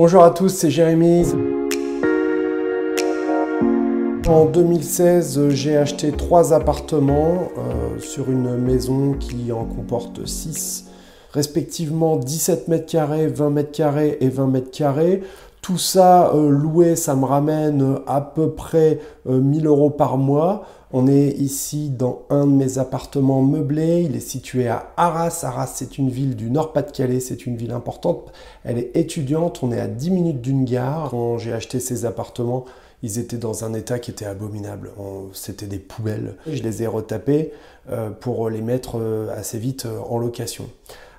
Bonjour à tous, c'est Jérémy. En 2016, j'ai acheté trois appartements euh, sur une maison qui en comporte 6, respectivement 17 mètres carrés, 20 mètres carrés et 20 mètres carrés. Tout ça euh, loué, ça me ramène à peu près 1000 euh, euros par mois. On est ici dans un de mes appartements meublés. Il est situé à Arras. Arras, c'est une ville du Nord-Pas-de-Calais. C'est une ville importante. Elle est étudiante. On est à 10 minutes d'une gare. Quand j'ai acheté ces appartements, ils étaient dans un état qui était abominable. C'était des poubelles. Je les ai retapés euh, pour les mettre euh, assez vite euh, en location.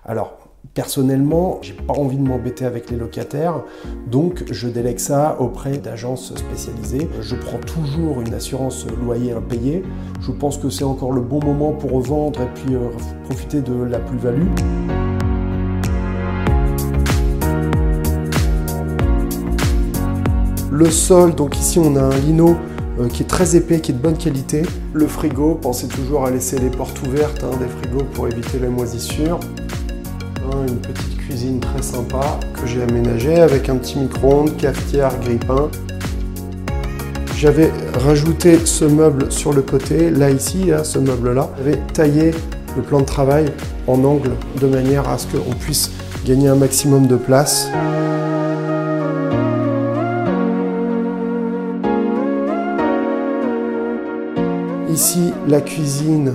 Alors, Personnellement, j'ai pas envie de m'embêter avec les locataires, donc je délègue ça auprès d'agences spécialisées. Je prends toujours une assurance loyer impayé. Je pense que c'est encore le bon moment pour revendre et puis euh, profiter de la plus-value. Le sol, donc ici on a un lino euh, qui est très épais, qui est de bonne qualité. Le frigo, pensez toujours à laisser les portes ouvertes hein, des frigos pour éviter la moisissure une petite cuisine très sympa que j'ai aménagée avec un petit micro-ondes, cafetière, grille-pain. J'avais rajouté ce meuble sur le côté, là ici, ce meuble-là. J'avais taillé le plan de travail en angle de manière à ce qu'on puisse gagner un maximum de place. Ici, la cuisine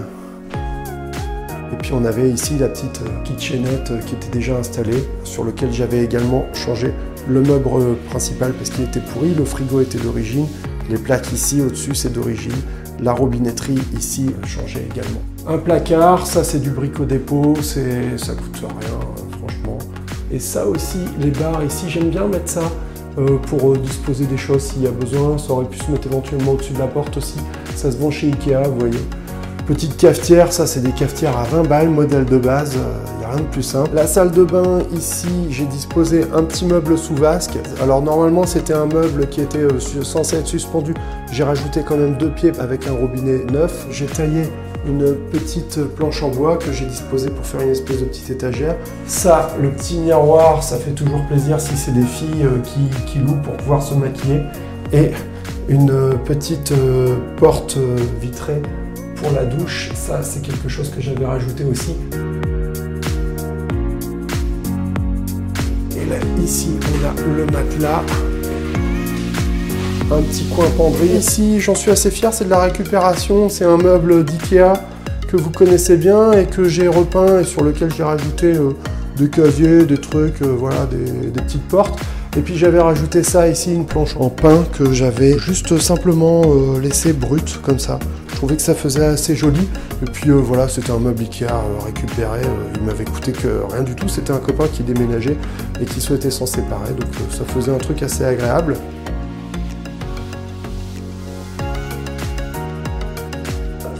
puis on avait ici la petite euh, kitchenette euh, qui était déjà installée, sur lequel j'avais également changé le meuble euh, principal parce qu'il était pourri, le frigo était d'origine, les plaques ici au-dessus c'est d'origine, la robinetterie ici a changé également. Un placard, ça c'est du brico dépôt, ça coûte rien franchement. Et ça aussi, les barres ici, j'aime bien mettre ça pour disposer des choses s'il y a besoin. Ça aurait pu se mettre éventuellement au-dessus de la porte aussi. Ça se vend chez Ikea, vous voyez. Petite cafetière, ça c'est des cafetières à 20 balles, modèle de base, il euh, n'y a rien de plus simple. La salle de bain, ici, j'ai disposé un petit meuble sous vasque. Alors normalement c'était un meuble qui était euh, censé être suspendu. J'ai rajouté quand même deux pieds avec un robinet neuf. J'ai taillé une petite planche en bois que j'ai disposée pour faire une espèce de petite étagère. Ça, le petit miroir, ça fait toujours plaisir si c'est des filles euh, qui, qui louent pour pouvoir se maquiller. Et une petite porte vitrée la douche, ça c'est quelque chose que j'avais rajouté aussi. Et là, ici, on a le matelas. Un petit coin pendré. Ici, j'en suis assez fier, c'est de la récupération. C'est un meuble d'Ikea que vous connaissez bien et que j'ai repeint et sur lequel j'ai rajouté euh, des casiers, des trucs, euh, voilà, des, petites portes. Et puis j'avais rajouté ça ici, une planche en pin que j'avais juste simplement euh, laissé brute comme ça. Je trouvais que ça faisait assez joli. Et puis euh, voilà, c'était un meuble Ikea euh, récupéré. il m'avait coûté que rien du tout. C'était un copain qui déménageait et qui souhaitait s'en séparer. Donc ça faisait un truc assez agréable.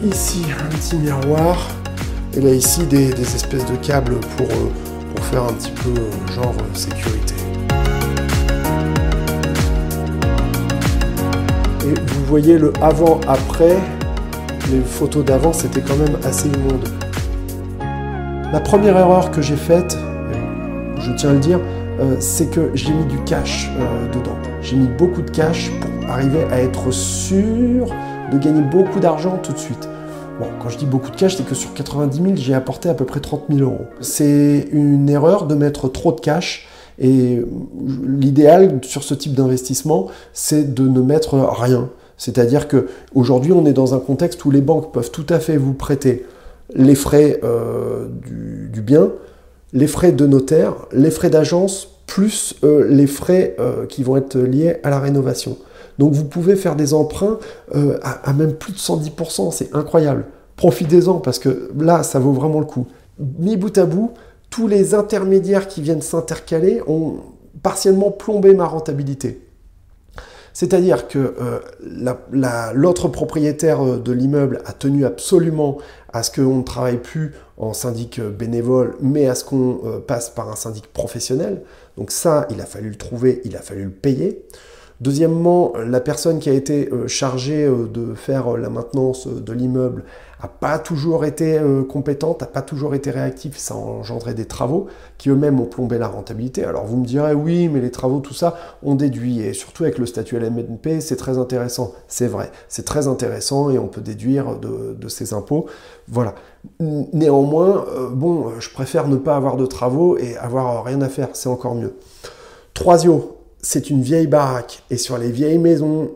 Ici, un petit miroir. Et là ici, des, espèces de câbles pour, pour faire un petit peu genre sécurité. Et vous voyez le avant-après, les photos d'avant, c'était quand même assez immonde. La première erreur que j'ai faite, je tiens à le dire, euh, c'est que j'ai mis du cash euh, dedans. J'ai mis beaucoup de cash pour arriver à être sûr de gagner beaucoup d'argent tout de suite. Bon, quand je dis beaucoup de cash, c'est que sur 90 000, j'ai apporté à peu près 30 000 euros. C'est une erreur de mettre trop de cash et l'idéal sur ce type d'investissement, c'est de ne mettre rien. C'est-à-dire que aujourd'hui, on est dans un contexte où les banques peuvent tout à fait vous prêter les frais euh, du, bien, les frais de notaire, les frais d'agence, plus euh, les frais euh, qui vont être liés à la rénovation. Donc vous pouvez faire des emprunts à, à, même plus de 110%, c'est incroyable. Profitez-en parce que là, ça vaut vraiment le coup. Mis bout à bout, tous les intermédiaires qui viennent s'intercaler ont partiellement plombé ma rentabilité. C'est-à-dire que euh, l'autre propriétaire euh, de l'immeuble a tenu absolument à ce qu'on ne travaille plus en syndic euh, bénévole, mais à ce qu'on passe par un syndic professionnel. Donc ça, il a fallu le trouver, il a fallu le payer. Deuxièmement, la personne qui a été chargée de faire la maintenance de l'immeuble pas toujours été compétente, n'a pas toujours été réactive, ça a des travaux qui eux-mêmes ont plombé la rentabilité. Alors vous me direz, oui, mais les travaux, tout ça, on déduit, et surtout avec le statut LMNP, c'est très intéressant. C'est vrai, c'est très intéressant et on peut déduire de, ces impôts. Voilà. Néanmoins, bon, je préfère ne pas avoir de travaux et avoir rien à faire, c'est encore mieux. Troisio, c'est une vieille baraque et sur les vieilles maisons,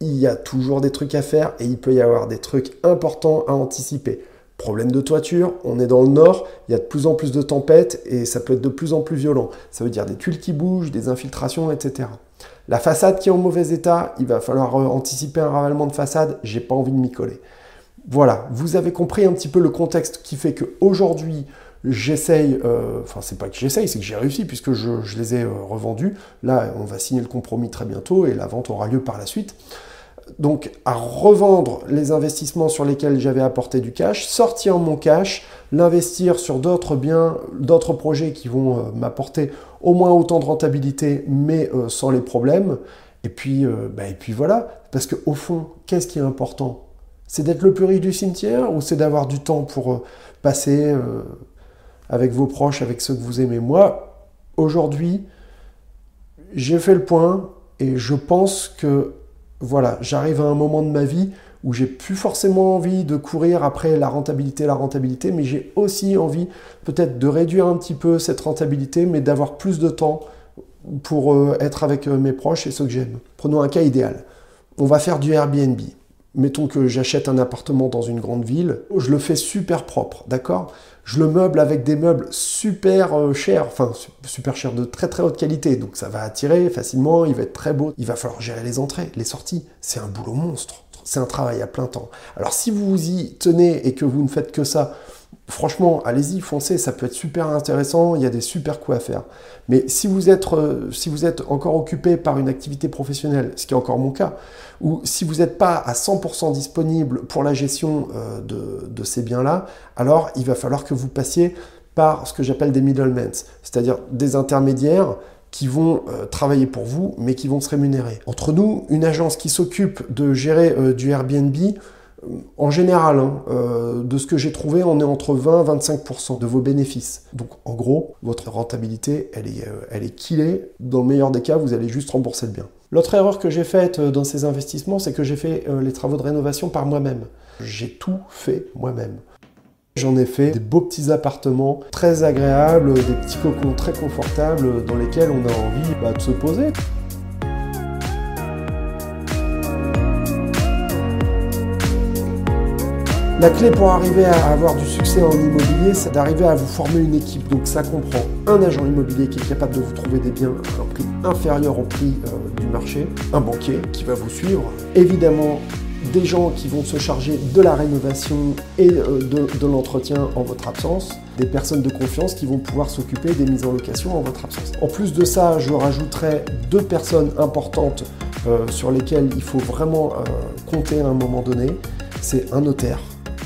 il y a toujours des trucs à faire et il peut y avoir des trucs importants à anticiper. Problème de toiture, on est dans le nord, il y a de plus en plus de tempêtes et ça peut être de plus en plus violent. Ça veut dire des tuiles qui bougent, des infiltrations, etc. La façade qui est en mauvais état, il va falloir euh, anticiper un ravalement de façade, j'ai pas envie de m'y coller. Voilà, vous avez compris un petit peu le contexte qui fait qu'aujourd'hui, J'essaye, euh, enfin c'est pas que j'essaye, c'est que j'ai réussi puisque je, les ai euh, revendus. Là, on va signer le compromis très bientôt et la vente aura lieu par la suite. Donc à revendre les investissements sur lesquels j'avais apporté du cash, sortir mon cash, l'investir sur d'autres biens, d'autres projets qui vont euh, m'apporter au moins autant de rentabilité, mais sans les problèmes. Et puis, bah, et puis voilà, parce qu'au fond, qu'est-ce qui est important? C'est d'être le riche du cimetière ou c'est d'avoir du temps pour passer avec vos proches, avec ceux que vous aimez. Moi, aujourd'hui, j'ai fait le point et je pense que voilà, j'arrive à un moment de ma vie où j'ai plus forcément envie de courir après la rentabilité, la rentabilité, mais j'ai aussi envie peut-être de réduire un petit peu cette rentabilité, mais d'avoir plus de temps pour euh, être avec euh, mes proches et ceux que j'aime. Prenons un cas idéal. On va faire du Airbnb. Mettons que j'achète un appartement dans une grande ville, je le fais super propre, d'accord? Je le meuble avec des meubles super euh, chers, enfin super chers de très très haute qualité, donc ça va attirer facilement, il va être très beau. Il va falloir gérer les entrées, les sorties, c'est un boulot monstre, c'est un travail à plein temps. Alors si vous y tenez et que vous ne faites que ça, franchement, allez-y, foncez, ça peut être super intéressant, il y a des super coups à faire. Mais si vous êtes, euh, si vous êtes encore occupé par une activité professionnelle, ce qui est encore mon cas, ou si vous n'êtes pas à 100% disponible pour la gestion euh, de, ces biens-là, alors il va falloir que vous passiez par ce que j'appelle des middlemen, c'est-à-dire des intermédiaires qui vont euh, travailler pour vous, mais qui vont se rémunérer. Entre nous, une agence qui s'occupe de gérer du Airbnb, en général, hein, euh, de ce que j'ai trouvé, on est entre 20 et 25% de vos bénéfices. Donc en gros, votre rentabilité, elle est, euh, est killée. Dans le meilleur des cas, vous allez juste rembourser le bien. L'autre erreur que j'ai faite euh, dans ces investissements, c'est que j'ai fait les travaux de rénovation par moi-même. J'ai tout fait moi-même. J'en ai fait des beaux petits appartements très agréables, des petits cocons très confortables dans lesquels on a envie bah, de se poser. La clé pour arriver à avoir du succès en immobilier, c'est d'arriver à vous former une équipe. Donc ça comprend un agent immobilier qui est capable de vous trouver des biens à un prix inférieur au prix euh, du marché, un banquier qui va vous suivre, évidemment des gens qui vont se charger de la rénovation et euh, de, l'entretien en votre absence, des personnes de confiance qui vont pouvoir s'occuper des mises en location en votre absence. En plus de ça, je rajouterai deux personnes importantes euh, sur lesquelles il faut vraiment compter à un moment donné. C'est un notaire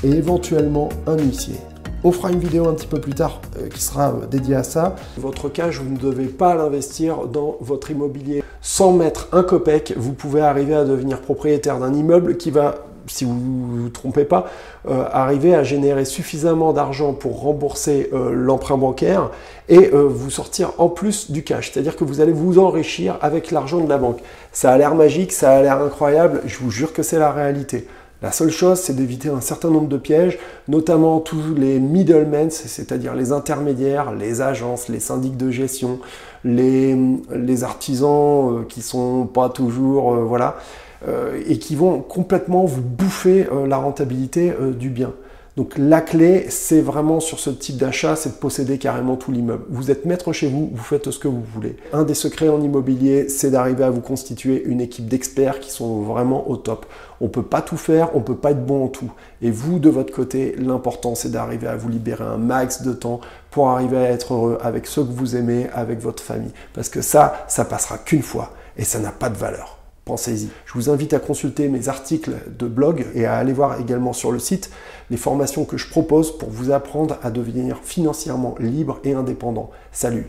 et éventuellement un huissier. On fera une vidéo un petit peu plus tard euh, qui sera euh, dédiée à ça. Votre cash, vous ne devez pas l'investir dans votre immobilier. Sans mettre un copec, vous pouvez arriver à devenir propriétaire d'un immeuble qui va, si vous ne vous trompez pas, euh, arriver à générer suffisamment d'argent pour rembourser l'emprunt bancaire et vous sortir en plus du cash. C'est-à-dire que vous allez vous enrichir avec l'argent de la banque. Ça a l'air magique, ça a l'air incroyable, je vous jure que c'est la réalité. La seule chose, c'est d'éviter un certain nombre de pièges, notamment tous les middlemen, c'est-à-dire les intermédiaires, les agences, les syndics de gestion, les, artisans euh, qui sont pas toujours, euh, voilà, euh, et qui vont complètement vous bouffer la rentabilité du bien. Donc la clé, c'est vraiment sur ce type d'achat, c'est de posséder carrément tout l'immeuble. Vous êtes maître chez vous, vous faites ce que vous voulez. Un des secrets en immobilier, c'est d'arriver à vous constituer une équipe d'experts qui sont vraiment au top. On ne peut pas tout faire, on ne peut pas être bon en tout. Et vous, de votre côté, l'important, c'est d'arriver à vous libérer un max de temps pour arriver à être heureux avec ceux que vous aimez, avec votre famille. Parce que ça, ça passera qu'une fois et ça n'a pas de valeur. Je vous invite à consulter mes articles de blog et à aller voir également sur le site les formations que je propose pour vous apprendre à devenir financièrement libre et indépendant. Salut